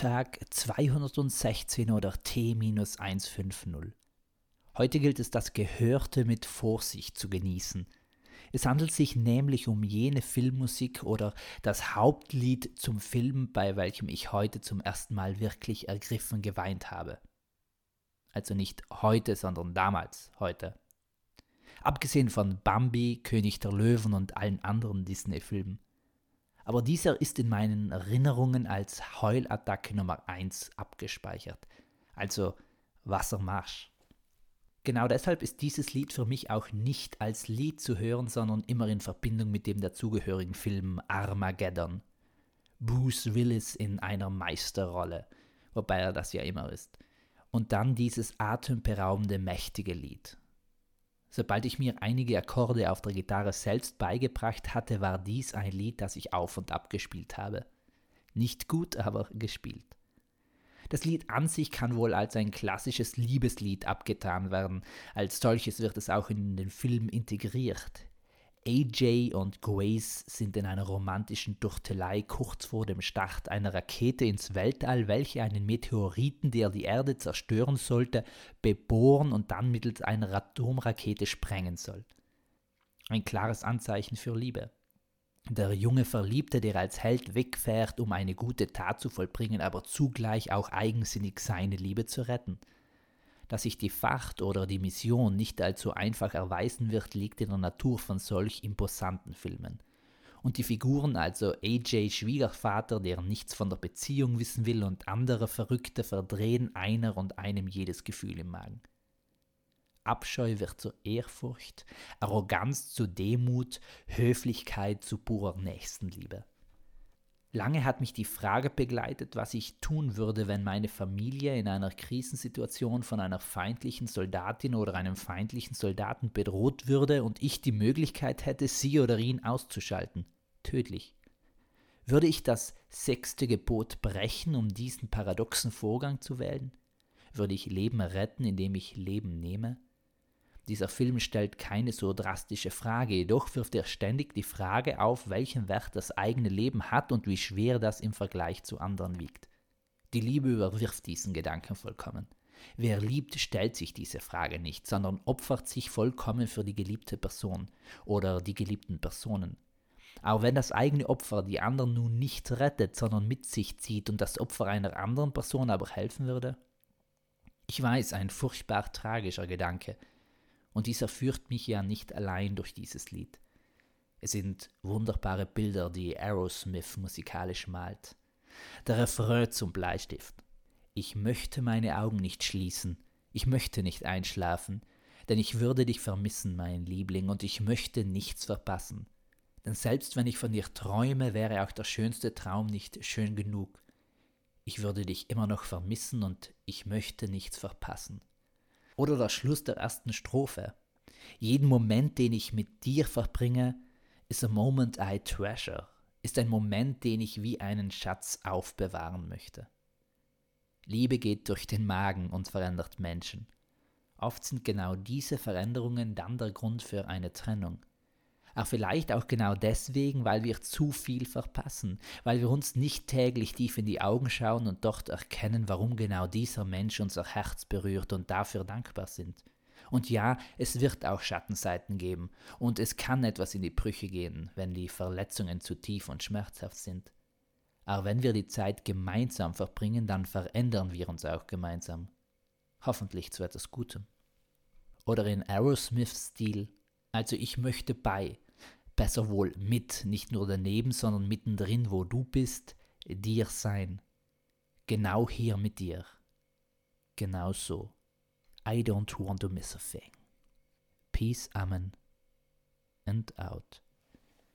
Tag 216 oder T-150. Heute gilt es, das Gehörte mit Vorsicht zu genießen. Es handelt sich nämlich um jene Filmmusik oder das Hauptlied zum Film, bei welchem ich heute zum ersten Mal wirklich ergriffen geweint habe. Also nicht heute, sondern damals, heute. Abgesehen von Bambi, König der Löwen und allen anderen Disney-Filmen aber dieser ist in meinen Erinnerungen als Heulattacke Nummer 1 abgespeichert. Also Wassermarsch. Genau deshalb ist dieses Lied für mich auch nicht als Lied zu hören, sondern immer in Verbindung mit dem dazugehörigen Film Armageddon. Bruce Willis in einer Meisterrolle, wobei er das ja immer ist. Und dann dieses atemberaubende, mächtige Lied. Sobald ich mir einige Akkorde auf der Gitarre selbst beigebracht hatte, war dies ein Lied, das ich auf und ab gespielt habe. Nicht gut, aber gespielt. Das Lied an sich kann wohl als ein klassisches Liebeslied abgetan werden, als solches wird es auch in den Film integriert. AJ und Grace sind in einer romantischen Durchtelei kurz vor dem Start einer Rakete ins Weltall, welche einen Meteoriten, der die Erde zerstören sollte, bebohren und dann mittels einer Atomrakete sprengen soll. Ein klares Anzeichen für Liebe. Der junge Verliebte, der als Held wegfährt, um eine gute Tat zu vollbringen, aber zugleich auch eigensinnig seine Liebe zu retten. Dass sich die Facht oder die Mission nicht allzu einfach erweisen wird, liegt in der Natur von solch imposanten Filmen. Und die Figuren, also AJ Schwiegervater, der nichts von der Beziehung wissen will, und andere Verrückte verdrehen einer und einem jedes Gefühl im Magen. Abscheu wird zur Ehrfurcht, Arroganz zu Demut, Höflichkeit zu purer Nächstenliebe. Lange hat mich die Frage begleitet, was ich tun würde, wenn meine Familie in einer Krisensituation von einer feindlichen Soldatin oder einem feindlichen Soldaten bedroht würde und ich die Möglichkeit hätte, sie oder ihn auszuschalten. Tödlich. Würde ich das sechste Gebot brechen, um diesen paradoxen Vorgang zu wählen? Würde ich Leben retten, indem ich Leben nehme? Dieser Film stellt keine so drastische Frage, jedoch wirft er ständig die Frage auf, welchen Wert das eigene Leben hat und wie schwer das im Vergleich zu anderen wiegt. Die Liebe überwirft diesen Gedanken vollkommen. Wer liebt, stellt sich diese Frage nicht, sondern opfert sich vollkommen für die geliebte Person oder die geliebten Personen. Auch wenn das eigene Opfer die anderen nun nicht rettet, sondern mit sich zieht und das Opfer einer anderen Person aber helfen würde? Ich weiß, ein furchtbar tragischer Gedanke, und dieser führt mich ja nicht allein durch dieses Lied. Es sind wunderbare Bilder, die Aerosmith musikalisch malt. Der Refrain zum Bleistift. Ich möchte meine Augen nicht schließen, ich möchte nicht einschlafen, denn ich würde dich vermissen, mein Liebling, und ich möchte nichts verpassen. Denn selbst wenn ich von dir träume, wäre auch der schönste Traum nicht schön genug. Ich würde dich immer noch vermissen und ich möchte nichts verpassen. Oder der Schluss der ersten Strophe. Jeden Moment, den ich mit dir verbringe, is a moment I treasure, ist ein Moment, den ich wie einen Schatz aufbewahren möchte. Liebe geht durch den Magen und verändert Menschen. Oft sind genau diese Veränderungen dann der Grund für eine Trennung. Aber vielleicht auch genau deswegen, weil wir zu viel verpassen, weil wir uns nicht täglich tief in die Augen schauen und dort erkennen, warum genau dieser Mensch unser Herz berührt und dafür dankbar sind. Und ja, es wird auch Schattenseiten geben und es kann etwas in die Brüche gehen, wenn die Verletzungen zu tief und schmerzhaft sind. Aber wenn wir die Zeit gemeinsam verbringen, dann verändern wir uns auch gemeinsam. Hoffentlich zu etwas Gutem. Oder in Aerosmith-Stil also ich möchte bei, besser wohl mit, nicht nur daneben, sondern mittendrin, wo du bist, dir sein. Genau hier mit dir. Genau so. I don't want to miss a thing. Peace, Amen, and out.